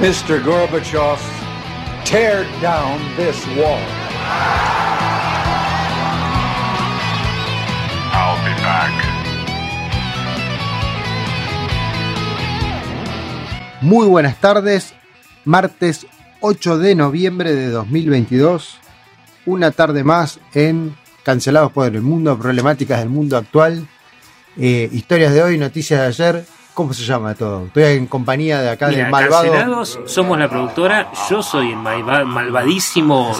Mr. Gorbachev, tear down this wall. I'll be back. Muy buenas tardes, martes 8 de noviembre de 2022, una tarde más en Cancelados por el Mundo, Problemáticas del Mundo Actual, eh, historias de hoy, noticias de ayer, ¿cómo se llama todo? Estoy en compañía de acá Mira, del malvado. Cancelados, somos la productora, yo soy el malva- malvadísimo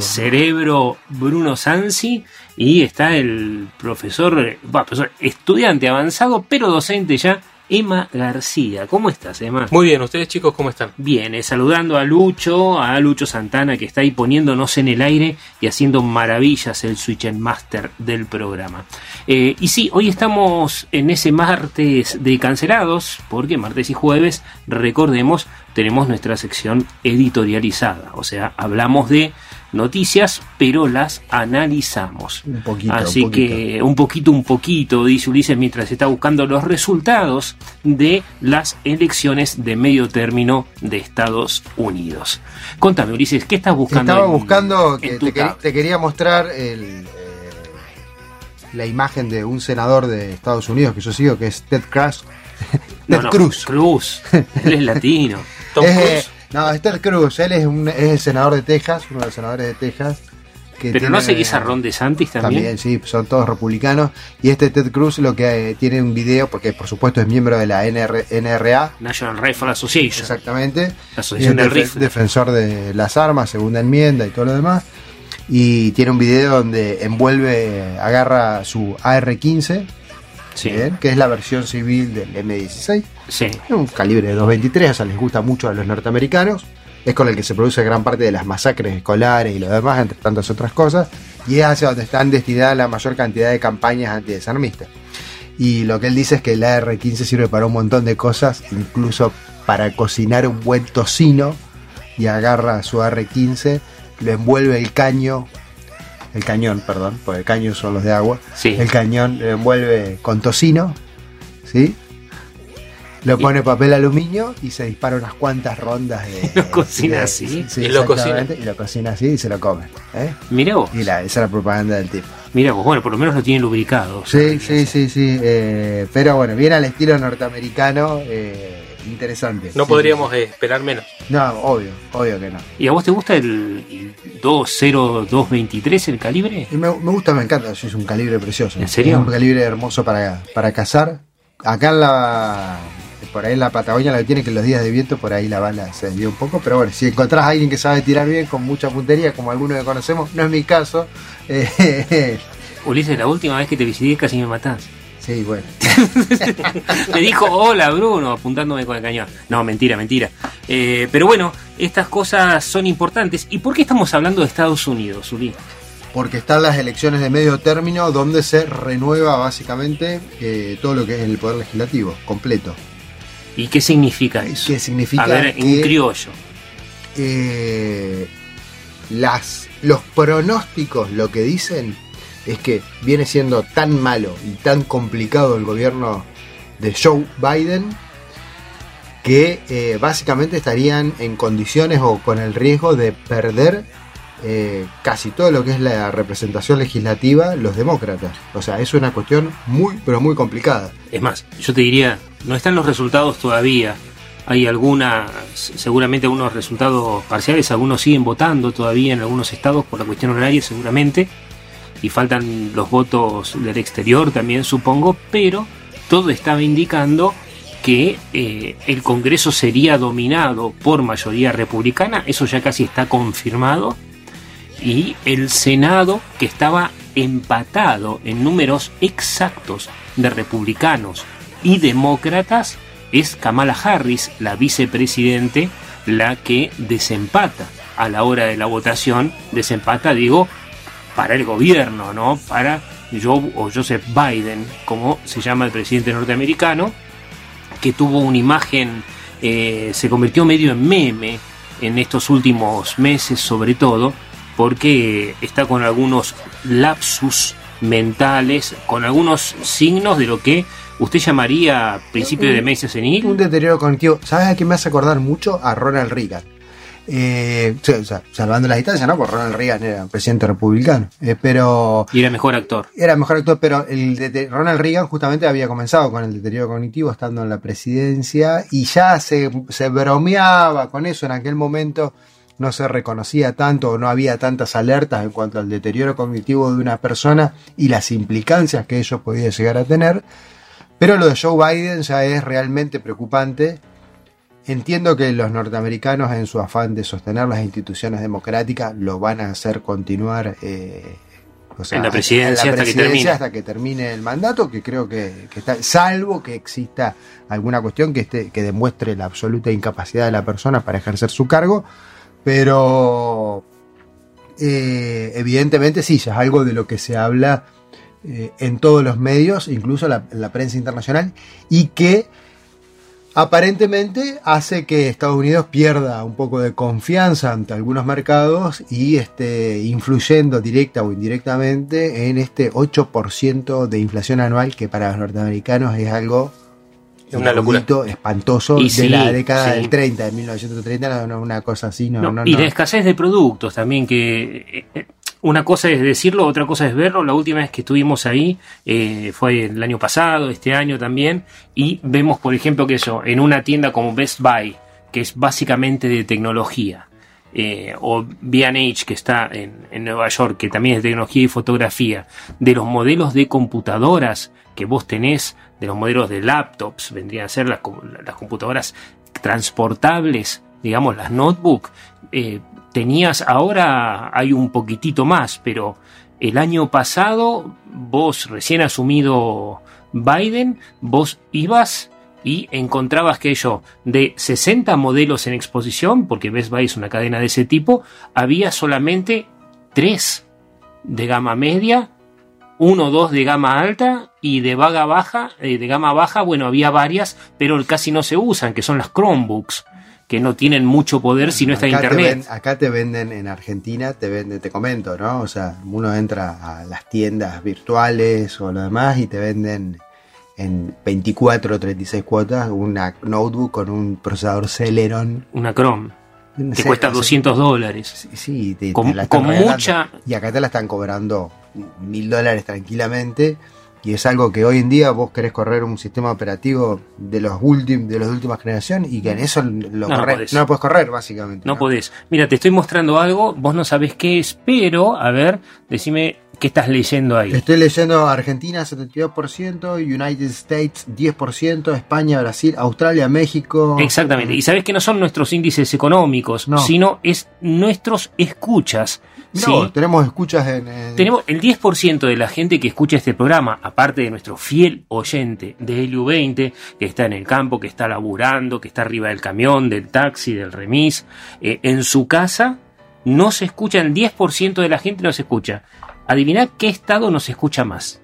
cerebro Bruno Sansi y está el profesor, va, profesor, estudiante avanzado, pero docente ya, Emma García. ¿Cómo estás, Emma? Muy bien, ¿ustedes chicos cómo están? Bien, eh, saludando a Lucho, a Lucho Santana que está ahí poniéndonos en el aire y haciendo maravillas el Switch and Master del programa. Eh, y sí, hoy estamos en ese martes de cancelados, porque martes y jueves, recordemos, tenemos nuestra sección editorializada, o sea, hablamos de noticias, pero las analizamos. Un poquito, Así un poquito. que un poquito, un poquito, dice Ulises mientras está buscando los resultados de las elecciones de medio término de Estados Unidos. Contame, Ulises, ¿qué estás buscando? Estaba en- buscando, en que te, quer- tab? te quería mostrar el, eh, la imagen de un senador de Estados Unidos que yo sigo, que es Ted Cruz. No, Ted no, Cruz. Cruz. Él es latino. Tom Es, eh, Cruise. No, es Ted Cruz, él es, un- es el senador de Texas, uno de los senadores de Texas. que Pero no tiene- seguís a Ron DeSantis también. También, sí, son todos republicanos. Y este Ted Cruz lo que eh, tiene un video, porque por supuesto es miembro de la NR NRA, National Rifle Association. exactamente. La Asociación del Rifle. defensor de las armas, segunda enmienda y todo lo demás. Y tiene un video donde envuelve, agarra su AR-15, Sí. ¿bien? que es la versión civil del M16. Sí. Es un calibre de 223, o sea, les gusta mucho a los norteamericanos. Es con el que se produce gran parte de las masacres escolares y lo demás, entre tantas otras cosas. Y es hacia donde están destinadas la mayor cantidad de campañas antidesarmistas. Y lo que él dice es que el AR-15 sirve para un montón de cosas, incluso para cocinar un buen tocino. Y agarra su AR-15, lo envuelve el caño, el cañón, perdón, porque el caño son los de agua. Sí. El cañón lo envuelve con tocino, ¿sí? Lo Y- pone papel aluminio y se dispara unas cuantas rondas de. Lo cocina de- así. sí, Y lo exactamente, Y lo cocina así y se lo come. ¿eh? Mira vos. Y la, esa es la propaganda del tipo. Mira vos. Bueno, por lo menos lo tiene lubricado. Sí, sí, sí, sí. eh, pero bueno, bien al estilo norteamericano, eh, interesante. No Sí, podríamos sí. esperar menos. No, obvio, obvio que no. ¿Y a vos te gusta el 20223, el calibre? Y me, me gusta, me encanta, es un calibre precioso. ¿En serio? Es un calibre hermoso para, para cazar. Acá en la. Por ahí en la Patagonia lo que tiene que los días de viento, por ahí la bala se desvía un poco. Pero bueno, si encontrás a alguien que sabe tirar bien, con mucha puntería, como algunos que conocemos, no es mi caso. eh, Ulises, la última vez que te visité casi me matás. Sí, bueno. Me dijo, hola Bruno, apuntándome con el cañón. No, mentira, mentira. Eh, pero bueno, estas cosas son importantes. ¿Y por qué estamos hablando de Estados Unidos, Uli? Porque están las elecciones de medio término donde se renueva básicamente eh, todo lo que es el poder legislativo, completo. ¿Y qué significa eso? ¿Qué significa? A ver, en que- criollo. eh, las, los pronósticos lo que dicen es que viene siendo tan malo y tan complicado el gobierno de Joe Biden que eh, básicamente estarían en condiciones o con el riesgo de perder eh, casi todo lo que es la representación legislativa los demócratas. O sea, es una cuestión muy, pero muy complicada. Es más, yo te diría, no están los resultados todavía Hay algunas, seguramente algunos resultados parciales, algunos siguen votando todavía en algunos estados por la cuestión horaria, seguramente, y faltan los votos del exterior también, supongo, pero todo estaba indicando que eh, el Congreso sería dominado por mayoría republicana, eso ya casi está confirmado, y el Senado, que estaba empatado en números exactos de republicanos y demócratas, es Kamala Harris, la vicepresidente, la que desempata a la hora de la votación, desempata, digo, para el gobierno, ¿no? Para Joe o Joseph Biden, como se llama el presidente norteamericano, que tuvo una imagen, eh, se convirtió medio en meme en estos últimos meses sobre todo, porque está con algunos lapsus mentales, con algunos signos de lo que usted llamaría principio de demencia senil. Un deterioro cognitivo. ¿Sabes a quién me hace acordar mucho? A Ronald Reagan. Eh, o sea, salvando la distancia, ¿no? Porque Ronald Reagan era presidente republicano. Eh, pero. Y era mejor actor. Era mejor actor, pero el de Ronald Reagan justamente había comenzado con el deterioro cognitivo estando en la presidencia y ya se, se bromeaba con eso en aquel momento no se reconocía tanto o no había tantas alertas en cuanto al deterioro cognitivo de una persona y las implicancias que ello podía llegar a tener. Pero lo de Joe Biden ya es realmente preocupante. Entiendo que los norteamericanos en su afán de sostener las instituciones democráticas lo van a hacer continuar eh, en la presidencia, hasta, que termine. hasta que termine el mandato, que creo que, está, salvo que exista alguna cuestión que, esté, que demuestre la absoluta incapacidad de la persona para ejercer su cargo, pero eh, evidentemente sí, ya es algo de lo que se habla eh, en todos los medios, incluso la, la prensa internacional, y que aparentemente hace que Estados Unidos pierda un poco de confianza ante algunos mercados y esté influyendo directa o indirectamente en este 8% de inflación anual que para los norteamericanos es algo una locura espantoso de la década del 30, de 1930, una cosa así. No, y de escasez de productos también, que eh, una cosa es decirlo, otra cosa es verlo. La última vez que estuvimos ahí eh, fue el año pasado, este año también, y vemos, por ejemplo, que eso, en una tienda como Best Buy, que es básicamente de tecnología, eh, o B&H que está en, en, Nueva York, que también es de tecnología y fotografía, de los modelos de computadoras que vos tenés, de los modelos de laptops, vendrían a ser las, las computadoras transportables, digamos las notebook, eh, tenías, ahora hay un poquitito más, pero el año pasado, vos recién asumido Biden, vos ibas y encontrabas que yo, de 60 modelos en exposición, porque Best Buy es una cadena de ese tipo, había solamente 3 de gama media, uno o dos de gama alta y de vaga baja, eh, de gama baja, bueno, había varias, pero casi no se usan, que son las Chromebooks que no tienen mucho poder si no está internet. acá te venden en Argentina, te venden, te comento, ¿no? O sea, uno entra a las tiendas virtuales o lo demás y te venden en 24 o 36 cuotas una notebook con un procesador Celeron. Una Chrome. Te cuesta 200 dólares. Sí, te, con, la con mucha. Y acá te la están cobrando mil dólares tranquilamente y es algo que hoy en día vos querés correr un sistema operativo de los últimos de las últimas generaciones y que en eso lo, no, correr, no, lo puedes correr básicamente. No, podés. Mira, te estoy mostrando algo, vos no sabés qué es, pero a ver, decime qué estás leyendo ahí. Estoy leyendo Argentina 72%, United States 10%, España, Brasil, Australia, México. Exactamente. Y sabés que no son nuestros índices económicos, sino es nuestros escuchas. No, tenemos escuchas en, Tenemos el 10% de la gente que escucha este programa, aparte de nuestro fiel oyente de LU20, que está en el campo, que está laburando, que está arriba del camión, del taxi, del remis, eh, en su casa, no se escucha, el 10% de la gente no se escucha. Adivina qué estado nos escucha más.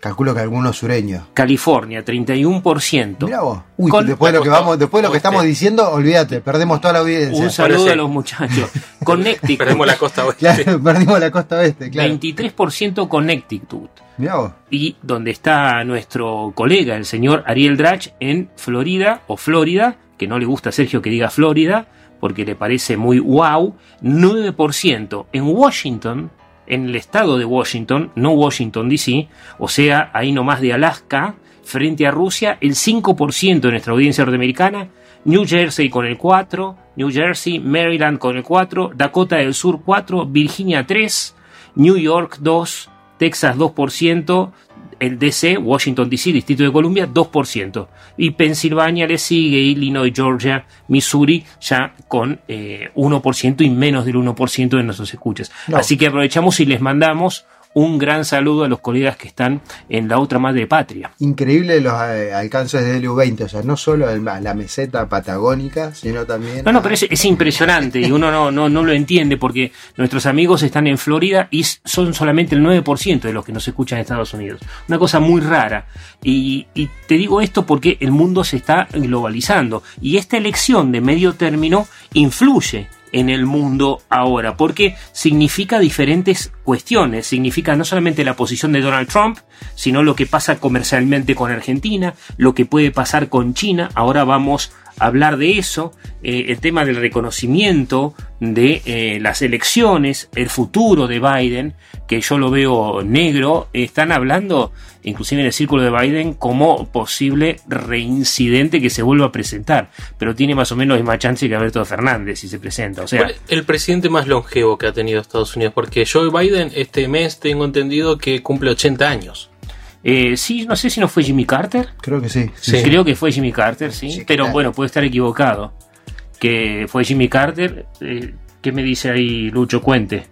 Calculo que algunos sureños. California, 31%. Mirá vos. Uy, después de lo que vamos, después de lo que estamos diciendo, olvídate, perdemos toda la audiencia. Un saludo a los muchachos. Connecticut. perdemos la costa oeste. Claro, perdimos la costa oeste, claro. 23% Connecticut. Mirá vos. Y donde está nuestro colega, el señor Ariel Drach, en Florida, o Florida, que no le gusta a Sergio que diga Florida, porque le parece muy wow, 9%. En Washington, en el estado de Washington, no Washington DC, o sea, ahí nomás de Alaska, frente a Rusia, el 5% de nuestra audiencia norteamericana New Jersey con el 4, New Jersey, Maryland con el 4, Dakota del Sur 4, Virginia 3, New York 2, Texas 2%, el DC, Washington DC, Distrito de Columbia, 2%. Y Pensilvania le sigue, Illinois, Georgia, Missouri, ya con eh, 1% y menos del 1% de nuestros escuchas. No. Así que aprovechamos y les mandamos un gran saludo a los colegas que están en la otra madre patria. Increíble los eh, alcances de LU20, o sea, no solo el- la meseta patagónica, sino también. No, no, pero es, es impresionante y uno no, no, no lo entiende porque nuestros amigos están en Florida y son solamente el 9% de los que nos escuchan en Estados Unidos. Una cosa muy rara. Y, y te digo esto porque el mundo se está globalizando y esta elección de medio término influye en el mundo ahora, porque significa diferentes cuestiones, significa no solamente la posición de Donald Trump, sino lo que pasa comercialmente con Argentina, lo que puede pasar con China, ahora vamos hablar de eso, eh, el tema del reconocimiento de eh, las elecciones, el futuro de Biden, que yo lo veo negro, están hablando, inclusive en el círculo de Biden, como posible reincidente que se vuelva a presentar, pero tiene más o menos más chance que Alberto Fernández si se presenta, o sea, ¿Cuál es el presidente más longevo que ha tenido Estados Unidos, porque Joe Biden este mes tengo entendido que cumple 80 años. Eh, sí, no sé si no fue Jimmy Carter. Creo que sí. Sí. Creo que fue Jimmy Carter, sí. Sí, pero claro. bueno, puede estar equivocado. Que fue Jimmy Carter. Eh, ¿Qué me dice ahí Lucho Cuente?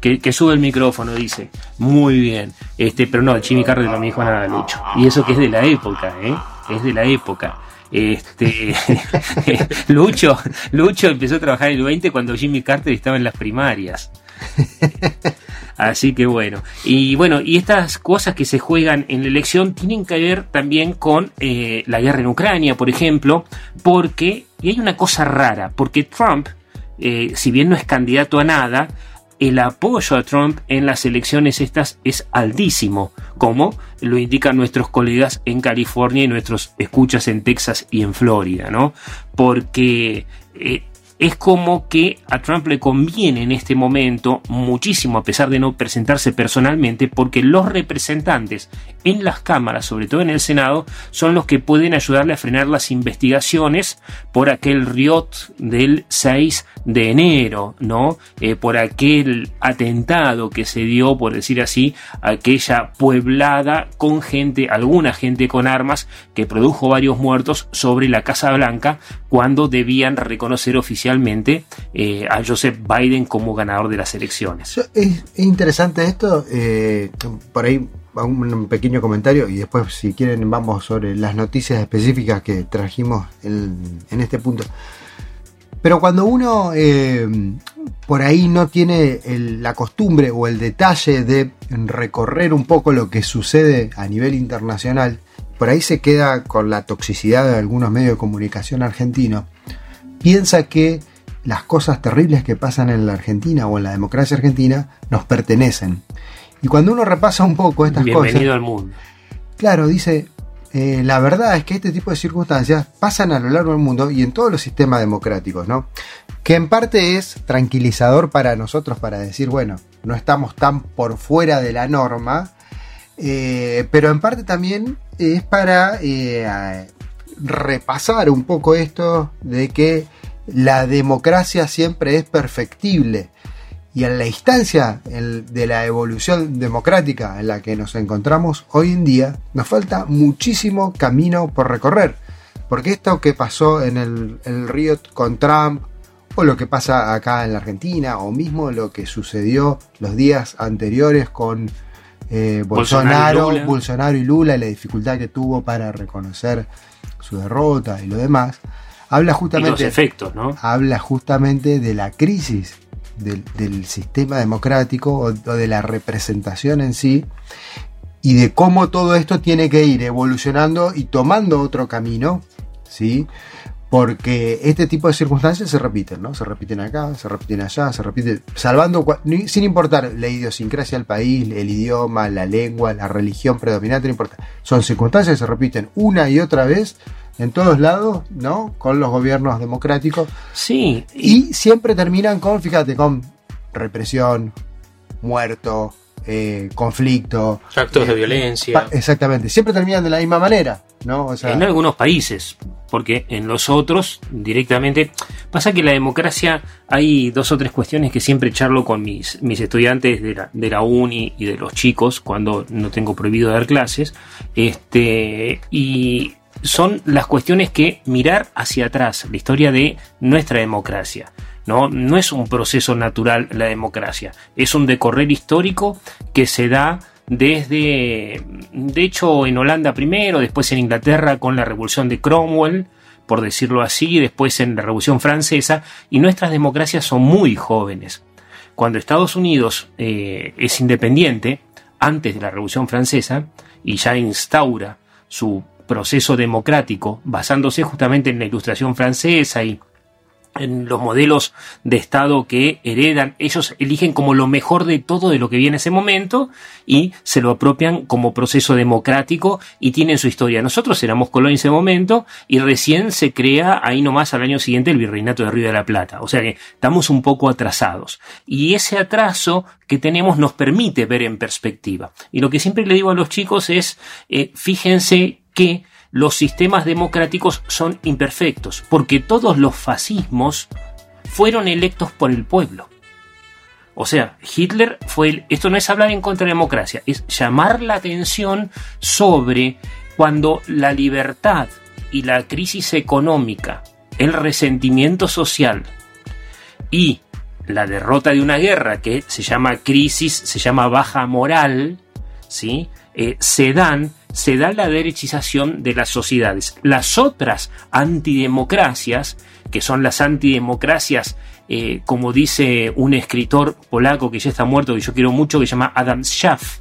Que, que sube el micrófono, dice. Muy bien. Este, pero no, Jimmy Carter no me dijo nada, Lucho. Y eso que es de la época, ¿eh? Es de la época. Este Lucho, Lucho empezó a trabajar en el 20 cuando Jimmy Carter estaba en las primarias. Así que bueno. Y bueno, y estas cosas que se juegan en la elección tienen que ver también con eh, la guerra en Ucrania, por ejemplo, porque, y hay una cosa rara, porque Trump, eh, si bien no es candidato a nada, el apoyo a Trump en las elecciones estas es altísimo, como lo indican nuestros colegas en California y nuestros escuchas en Texas y en Florida, ¿no? Porque eh, es como que a Trump le conviene en este momento muchísimo, a pesar de no presentarse personalmente, porque los representantes en las cámaras, sobre todo en el Senado, son los que pueden ayudarle a frenar las investigaciones por aquel riot del 6 de enero, ¿no? Eh, por aquel atentado que se dio, por decir así, aquella pueblada con gente, alguna gente con armas, que produjo varios muertos sobre la Casa Blanca cuando debían reconocer oficialmente eh, a Joseph Biden como ganador de las elecciones. Es, es interesante esto, eh, por ahí un, pequeño comentario y después si quieren vamos sobre las noticias específicas que trajimos en, este punto. Pero cuando uno eh, por ahí no tiene la costumbre o el detalle de recorrer un poco lo que sucede a nivel internacional, por ahí se queda con la toxicidad de algunos medios de comunicación argentinos, piensa que las cosas terribles que pasan en la Argentina o en la democracia argentina nos pertenecen. Y cuando uno repasa un poco estas Bienvenido cosas, al mundo. claro, dice, eh, la verdad es que este tipo de circunstancias pasan a lo largo del mundo y en todos los sistemas democráticos, ¿no? Que en parte es tranquilizador para nosotros para decir, bueno, no estamos tan por fuera de la norma, eh, pero en parte también es para eh, repasar un poco esto de que la democracia siempre es perfectible y en la instancia de la evolución democrática en la que nos encontramos hoy en día, nos falta muchísimo camino por recorrer. Porque esto que pasó en el, el río con Trump, o lo que pasa acá en la Argentina, o mismo lo que sucedió los días anteriores con eh, Bolsonaro Bolsonaro, y Lula. Bolsonaro y Lula y la dificultad que tuvo para reconocer su derrota y lo demás, habla Y los justamente efectos, ¿no? habla justamente de la crisis del, del sistema democrático o, o de la representación en sí y de cómo todo esto tiene que ir evolucionando y tomando otro camino, ¿sí? Porque este tipo de circunstancias se repiten, ¿no? Se repiten acá, se repiten allá, se repiten, salvando, sin importar la idiosincrasia del país, el idioma, la lengua, la religión predominante, no importa. Son circunstancias que se repiten una y otra vez en todos lados, ¿no? Con los gobiernos democráticos. Sí. Y siempre terminan con, fíjate, con represión, muerto, eh, conflicto. Actos de eh, violencia. exactamente. Siempre terminan de la misma manera, ¿no? O sea, en algunos países. Porque en los otros directamente pasa que la democracia hay dos o tres cuestiones que siempre charlo con mis, mis estudiantes de la, de la uni y de los chicos cuando no tengo prohibido dar clases este y son las cuestiones que mirar hacia atrás la historia de nuestra democracia no, no es un proceso natural la democracia, es un decorrer histórico que se da desde, de hecho, en Holanda primero, después en Inglaterra con la revolución de Cromwell, por decirlo así, después en la revolución francesa, y nuestras democracias son muy jóvenes. Cuando Estados Unidos eh, es independiente, antes de la revolución francesa, y ya instaura su proceso democrático, basándose justamente en la ilustración francesa y en los modelos de Estado que heredan, ellos eligen como lo mejor de todo de lo que viene en ese momento y se lo apropian como proceso democrático y tienen su historia. Nosotros éramos colonia en ese momento y recién se crea ahí nomás al año siguiente el virreinato de Río de la Plata. O sea que estamos un poco atrasados. Y ese atraso que tenemos nos permite ver en perspectiva. Y lo que siempre le digo a los chicos es, eh, fíjense que los sistemas democráticos son imperfectos, porque todos los fascismos fueron electos por el pueblo. O sea, Hitler fue el, esto no es hablar en contra de la democracia, es llamar la atención sobre cuando la libertad y la crisis económica, el resentimiento social y la derrota de una guerra que se llama crisis, se llama baja moral, ¿sí? Eh, se dan se da la derechización de las sociedades. Las otras antidemocracias, que son las antidemocracias, eh, como dice un escritor polaco que ya está muerto, que yo quiero mucho, que se llama Adam Schaff.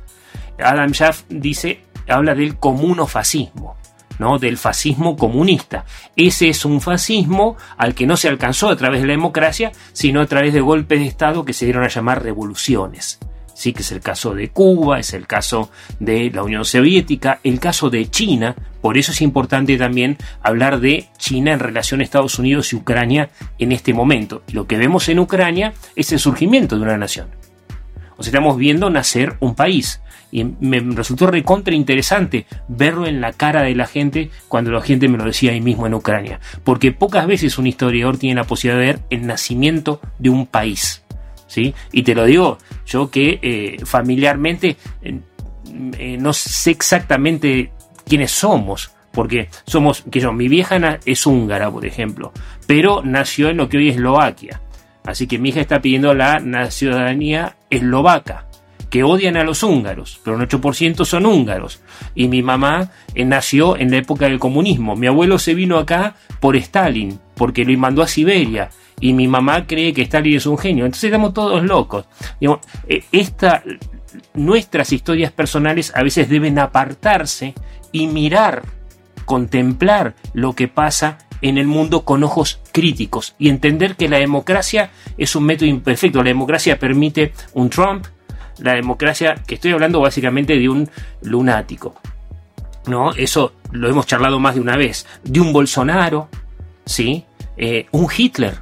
Adam Schaff dice, habla del comunofascismo. ¿no? del fascismo comunista. Ese es un fascismo al que no se alcanzó a través de la democracia, sino a través de golpes de Estado que se dieron a llamar revoluciones sí que es el caso de Cuba, es el caso de la Unión Soviética, el caso de China, por eso es importante también hablar de China en relación a Estados Unidos y Ucrania en este momento. Lo que vemos en Ucrania es el surgimiento de una nación. O sea, estamos viendo nacer un país. Y me resultó recontra interesante verlo en la cara de la gente cuando la gente me lo decía ahí mismo en Ucrania. Porque pocas veces un historiador tiene la posibilidad de ver el nacimiento de un país. ¿Sí? Y te lo digo, yo que eh, familiarmente eh, no sé exactamente quiénes somos, porque somos, que yo, mi vieja es húngara, por ejemplo, pero nació en lo que hoy es Eslovaquia. Así que mi hija está pidiendo la ciudadanía eslovaca, que odian a los húngaros, pero un 8% son húngaros. Y mi mamá eh, nació en la época del comunismo. Mi abuelo se vino acá por Stalin, porque lo mandó a Siberia y mi mamá cree que Stalin es un genio. Entonces estamos todos locos. Eh, esta, nuestras historias personales a veces deben apartarse y mirar, contemplar lo que pasa en el mundo con ojos críticos y entender que la democracia es un método imperfecto. La democracia permite un Trump, la democracia, que estoy hablando básicamente de un lunático. ¿No? Eso lo hemos charlado más de una vez. De un Bolsonaro, ¿sí? Eh, un Hitler,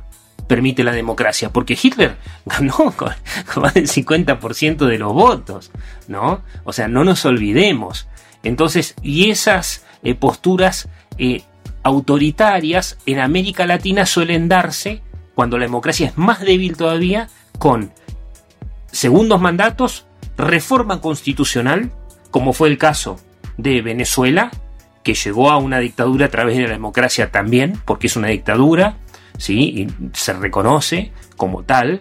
permite la democracia, porque Hitler ganó con, más del 50% de los votos, ¿no? O sea, no nos olvidemos. Entonces, y esas eh, posturas eh, autoritarias en América Latina suelen darse cuando la democracia es más débil todavía con segundos mandatos, reforma constitucional, como fue el caso de Venezuela, que llegó a una dictadura a través de la democracia también, porque es una dictadura, ¿sí? Y se reconoce como tal.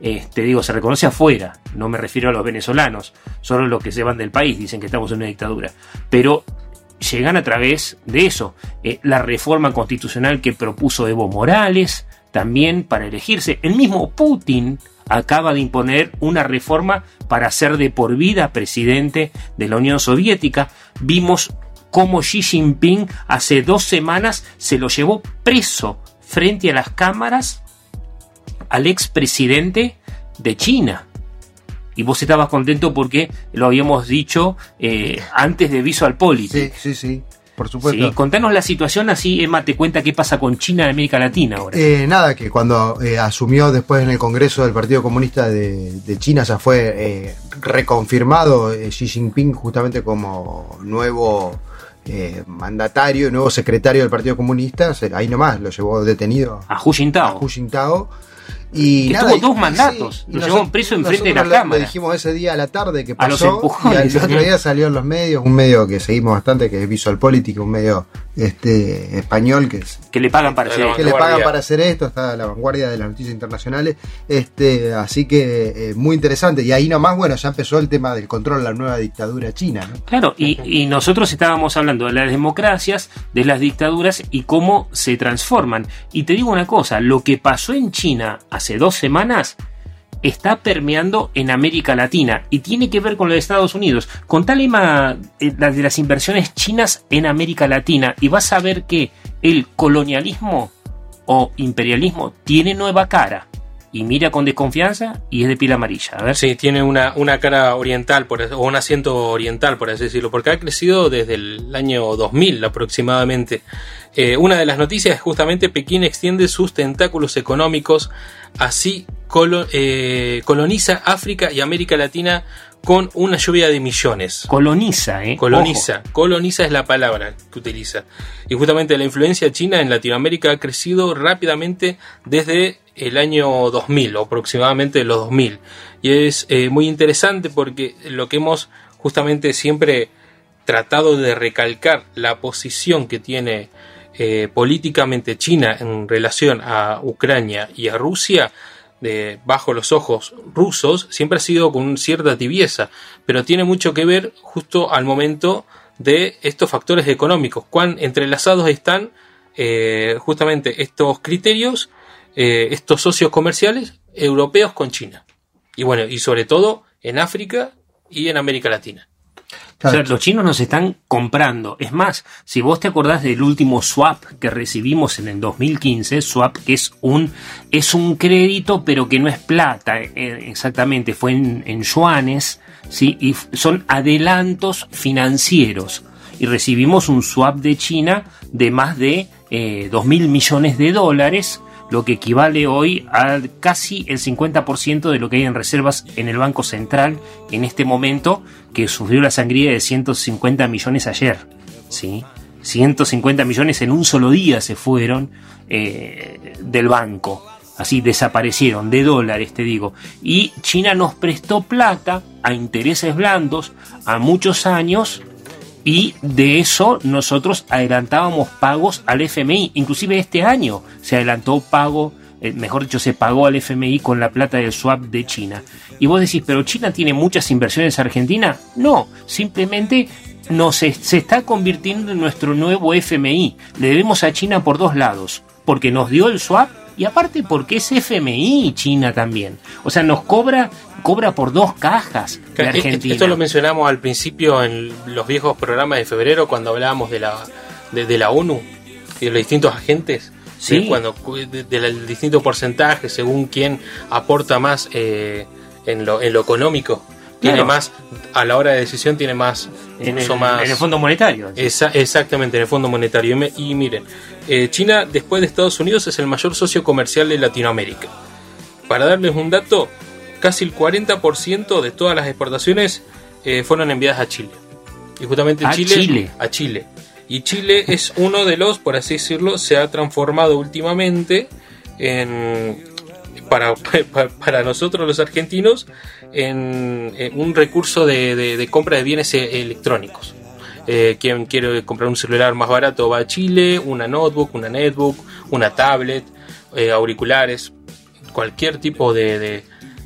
Te digo, se reconoce afuera, no me refiero a los venezolanos, solo los que se van del país dicen que estamos en una dictadura. Pero llegan a través de eso. Eh, la reforma constitucional que propuso Evo Morales, también para elegirse. El mismo Putin acaba de imponer una reforma para ser de por vida presidente de la Unión Soviética. Vimos cómo Xi Jinping hace dos semanas se lo llevó preso frente a las cámaras al expresidente de China. Y vos estabas contento porque lo habíamos dicho eh, antes de Visual Politics. Sí, sí, sí. Por supuesto. contanos la situación así, Emma, te cuenta qué pasa con China en América Latina ahora. Eh, nada, que cuando eh, asumió después en el Congreso del Partido Comunista de, de China ya fue reconfirmado Xi Jinping justamente como nuevo eh, mandatario, nuevo secretario del Partido Comunista, ahí nomás lo llevó detenido A Hu Jintao. a Hu Jintao. Y Que nada, tuvo dos mandatos, y lo nosotros- llevaron preso enfrente de la lo- cámara. Lo dijimos ese día a la tarde que A los pasó. empujones, y al otro día salió en los medios, un medio que seguimos bastante, que es Visual Politics, un medio este español que es Que le pagan para hacer que le pagan para hacer esto, está a la vanguardia de las noticias internacionales, este, así que eh, muy interesante. Y ahí nomás, bueno, ya empezó el tema del control de la nueva dictadura china, ¿no? Claro, y, y nosotros estábamos hablando de las democracias, de las dictaduras y cómo se transforman. Y te digo una cosa, lo que pasó en China hace dos semanas está permeando en América Latina y tiene que ver con lo de Estados Unidos. Con tal lema eh, de las inversiones chinas en América Latina y vas a ver que el colonialismo o imperialismo tiene nueva cara y mira con desconfianza y es de piel amarilla. A ver Sí, tiene una, una cara oriental, o un asiento oriental, por así decirlo, porque ha crecido desde el año 2000 aproximadamente. Eh, una de las noticias es justamente Pekín extiende sus tentáculos económicos, así eh, coloniza África y América Latina con una lluvia de millones. coloniza, ¿eh? Coloniza, coloniza es la palabra que utiliza. Y justamente la influencia china en Latinoamérica ha crecido rápidamente desde el año 2000, o aproximadamente los 2000. Y es eh, muy interesante porque lo que hemos justamente siempre tratado de recalcar, la posición que tiene eh, políticamente China en relación a Ucrania y a Rusia, de, bajo los ojos rusos, siempre ha sido con cierta tibieza, pero tiene mucho que ver justo al momento de estos factores económicos, cuán entrelazados están eh, justamente estos criterios, eh, estos socios comerciales europeos con China. Y bueno, y sobre todo en África y en América Latina. O sea, los chinos nos están comprando. Es más, si vos te acordás del último swap que recibimos en el 2015, swap que es un, es un crédito, pero que no es plata, eh, exactamente, fue en, en yuanes, ¿sí? y son adelantos financieros. Y recibimos un swap de China de más de eh, 2 mil millones de dólares, lo que equivale hoy a casi el 50% de lo que hay en reservas en el Banco Central en este momento, que sufrió la sangría de 150 millones ayer. ¿sí? 150 millones en un solo día se fueron eh, del banco. Así desaparecieron, de dólares te digo. Y China nos prestó plata a intereses blandos a muchos años y de eso nosotros adelantábamos pagos al FMI. Inclusive este año se adelantó pago, eh, mejor dicho, se pagó al FMI con la plata del swap de China. Y vos decís, pero China tiene muchas inversiones en Argentina. No, simplemente nos, se está convirtiendo en nuestro nuevo FMI. Le debemos a China por dos lados. Porque nos dio el swap y aparte porque es FMI China también. O sea, nos cobra cobra por dos cajas de Eh, Argentina. Esto lo mencionamos al principio en los viejos programas de febrero cuando hablábamos de la, de, de la ONU y de los distintos agentes. Sí. cuando de, de distinto porcentaje según quién aporta más eh, en, lo, en lo económico. Tiene Claro. más, a la hora de decisión, tiene más. en, uso el, más en el Fondo Monetario. Esa- exactamente, en el Fondo Monetario. Y, miren, eh, China, después de Estados Unidos, es el mayor socio comercial de Latinoamérica. Para darles un dato, casi el 40% de todas las exportaciones eh, fueron enviadas a Chile. Y justamente A Chile, Chile. a Chile. Y Chile es uno de los, por así decirlo, se ha transformado últimamente en para, para, para nosotros los argentinos en, en un recurso de, de- de compra de bienes e- electrónicos. Eh, quien quiere comprar un celular más barato va a Chile, una notebook, una netbook, una tablet, eh, auriculares, cualquier tipo de, de,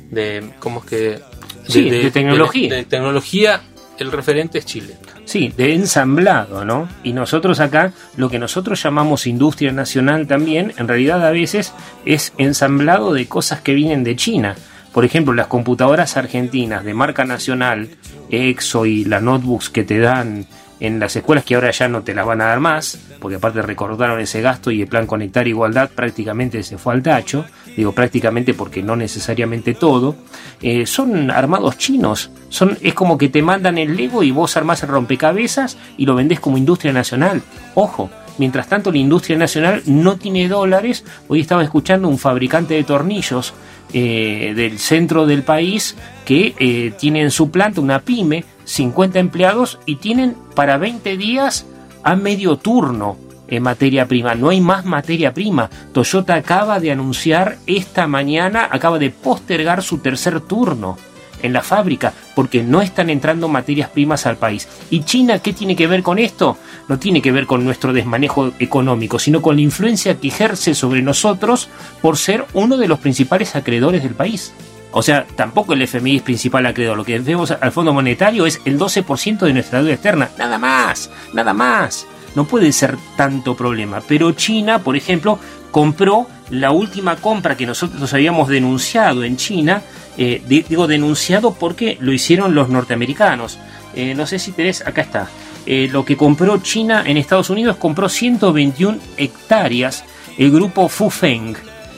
de- ¿cómo es que? Sí, de tecnología. de tecnología, el referente es Chile. Sí, de ensamblado, ¿no? Y nosotros acá, lo que nosotros llamamos industria nacional también, en realidad a veces es ensamblado de cosas que vienen de China. Por ejemplo, las computadoras argentinas de marca nacional, EXO y las notebooks que te dan en las escuelas que ahora ya no te las van a dar más, porque aparte recordaron ese gasto y el plan Conectar Igualdad prácticamente se fue al tacho, digo prácticamente porque no necesariamente todo, eh, son armados chinos, son, es como que te mandan el Lego y vos armás el rompecabezas y lo vendés como industria nacional. Ojo, mientras tanto la industria nacional no tiene dólares, hoy estaba escuchando un fabricante de tornillos eh, del centro del país que eh, tiene en su planta una pyme, 50 empleados y tienen para 20 días a medio turno en materia prima. No hay más materia prima. Toyota acaba de anunciar esta mañana, acaba de postergar su tercer turno en la fábrica porque no están entrando materias primas al país. ¿Y China qué tiene que ver con esto? No tiene que ver con nuestro desmanejo económico, sino con la influencia que ejerce sobre nosotros por ser uno de los principales acreedores del país. O sea, tampoco el FMI es principal acreedor. Lo que vemos al Fondo Monetario es el 12% de nuestra deuda externa. Nada más, nada más. No puede ser tanto problema. Pero China, por ejemplo, compró la última compra que nosotros habíamos denunciado en China. Eh, digo denunciado porque lo hicieron los norteamericanos. Eh, no sé si tenés, acá está. Eh, lo que compró China en Estados Unidos compró 121 hectáreas el grupo Fufeng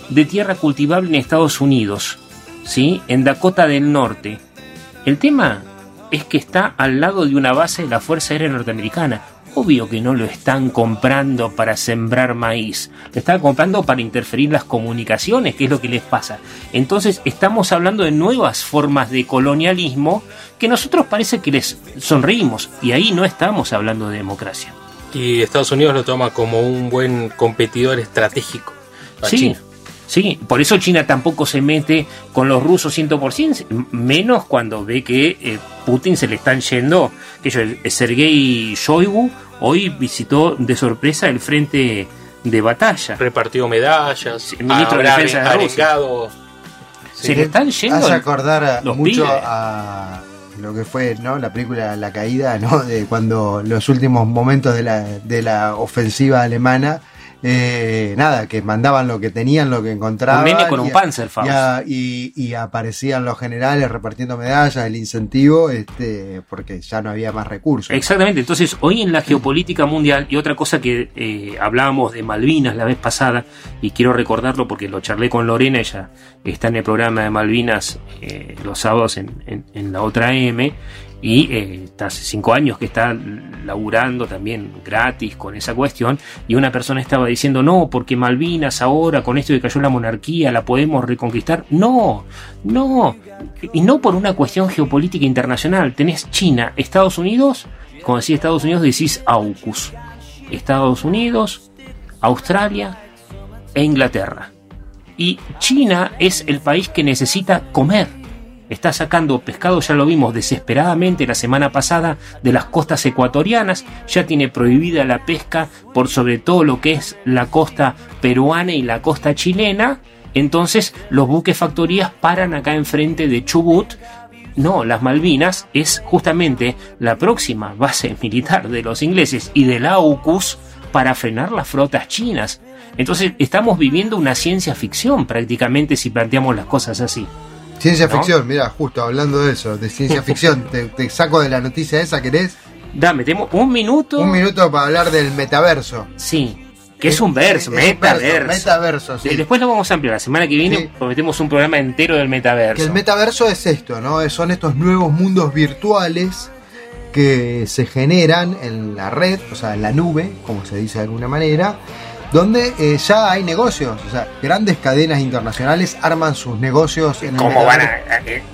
de tierra cultivable en Estados Unidos. ¿sí? en Dakota del Norte. El tema es que está al lado de una base de la Fuerza Aérea Norteamericana. Obvio que no lo están comprando para sembrar maíz, lo están comprando para interferir las comunicaciones, que es lo que les pasa. Entonces estamos hablando de nuevas formas de colonialismo que nosotros parece que les sonreímos y ahí no estamos hablando de democracia. Y Estados Unidos lo toma como un buen competidor estratégico. sí, China. Sí, por eso China tampoco se mete con los rusos 100%, menos cuando ve que eh, Putin se le están yendo. Que yo, Sergei Shoigu hoy visitó de sorpresa el frente de batalla. Repartió medallas, el ministro de Defensa de Rusia. Se le están yendo. Hace acordar mucho a lo que fue ¿no? la película La Caída, ¿no? de cuando los últimos momentos de la, de la ofensiva alemana eh, nada, que mandaban lo que tenían, lo que encontraban. Un con un Panzerfaust. Y, aparecían los generales repartiendo medallas, el incentivo, este, porque ya no había más recursos. Exactamente, entonces hoy en la geopolítica mundial, y otra cosa que eh, hablábamos de Malvinas la vez pasada, y quiero recordarlo porque lo charlé con Lorena, ella está en el programa de Malvinas eh, los sábados en, en la otra M, y eh, hace cinco años que está laburando también gratis con esa cuestión y una persona estaba diciendo no porque Malvinas ahora con esto que cayó la monarquía la podemos reconquistar no no. Y no por una cuestión geopolítica internacional. Tenés China Estados Unidos como decía Estados Unidos decís AUKUS. Estados Unidos Australia e Inglaterra. Y China es el país que necesita comer está sacando pescado, ya lo vimos desesperadamente la semana pasada, de las costas ecuatorianas, ya tiene prohibida la pesca por sobre todo lo que es la costa peruana y la costa chilena, entonces los buques factorías paran acá enfrente de Chubut no, las Malvinas es justamente la próxima base militar de los ingleses y de la AUKUS para frenar las flotas chinas. Entonces estamos viviendo una ciencia ficción prácticamente si planteamos las cosas así. Ciencia ficción, mira, justo hablando de eso, de ciencia ficción, te, saco de la noticia esa, ¿querés? Dame, tenemos un minuto. Un minuto para hablar del metaverso. Sí, que es un verso, metaverso. metaverso, sí. Después lo vamos a ampliar. La semana que viene prometemos un programa entero del metaverso. Que el metaverso es esto, ¿no? Son estos nuevos mundos virtuales que se generan en la red, o sea, en la nube, como se dice de alguna manera, donde eh, ya hay negocios, o sea, grandes cadenas internacionales arman sus negocios en ¿Cómo van a,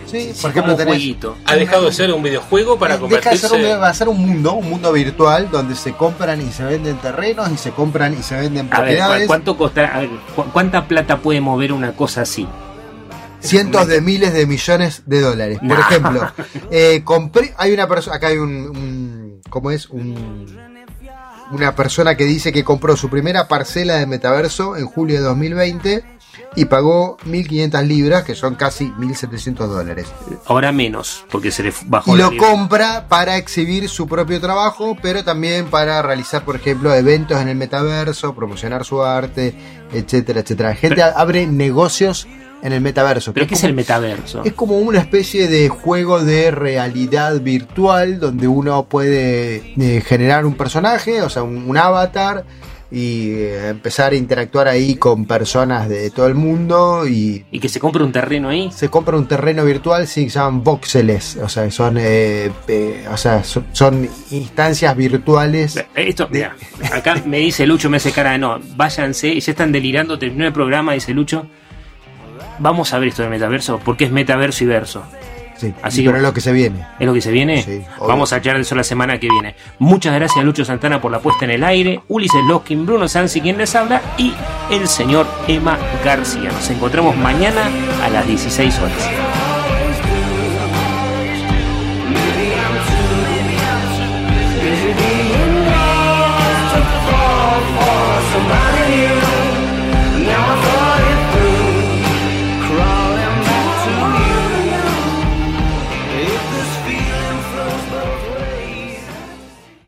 sí, por ejemplo, tenés, ha dejado de ser un videojuego para eh, convertirse de ser un, va a ser un mundo, un mundo virtual donde se compran y se venden terrenos y se compran y se venden propiedades. ¿cuánto costa, ¿Cuánta plata puede mover una cosa así? cientos de miles de millones de dólares. Por ejemplo, eh, compré, hay una persona, acá hay un, un, ¿cómo es? Un una persona que dice que compró su primera parcela de metaverso en julio de 2020 y pagó 1.500 libras, que son casi 1.700 dólares. Ahora menos, porque se le bajó. Y lo compra para exhibir su propio trabajo, pero también para realizar, por ejemplo, eventos en el metaverso, promocionar su arte, etcétera, etcétera. Gente abre negocios en el metaverso. ¿Pero qué es el metaverso? Es como una especie de juego de realidad virtual donde uno puede eh, generar un personaje, o sea, un, avatar y eh, empezar a interactuar ahí con personas de todo el mundo y... ¿Y que se compre un terreno ahí? Se compra un terreno virtual, sí, se llaman voxeles, o sea, son, eh, o sea, son, instancias virtuales. Esto, mira, acá me dice Lucho, me hace cara de no, váyanse, y ya están delirando, terminó el programa, dice Lucho, vamos a ver esto del metaverso, porque es metaverso y verso. Sí, Así pero que es lo que se viene. ¿Es lo que se viene? Sí. Vamos a echar de eso la semana que viene. Muchas gracias a Lucho Santana por la puesta en el aire, Ulises Loskin, Bruno Sansi quien les habla y el señor Emma García. Nos encontramos mañana a las 16 horas.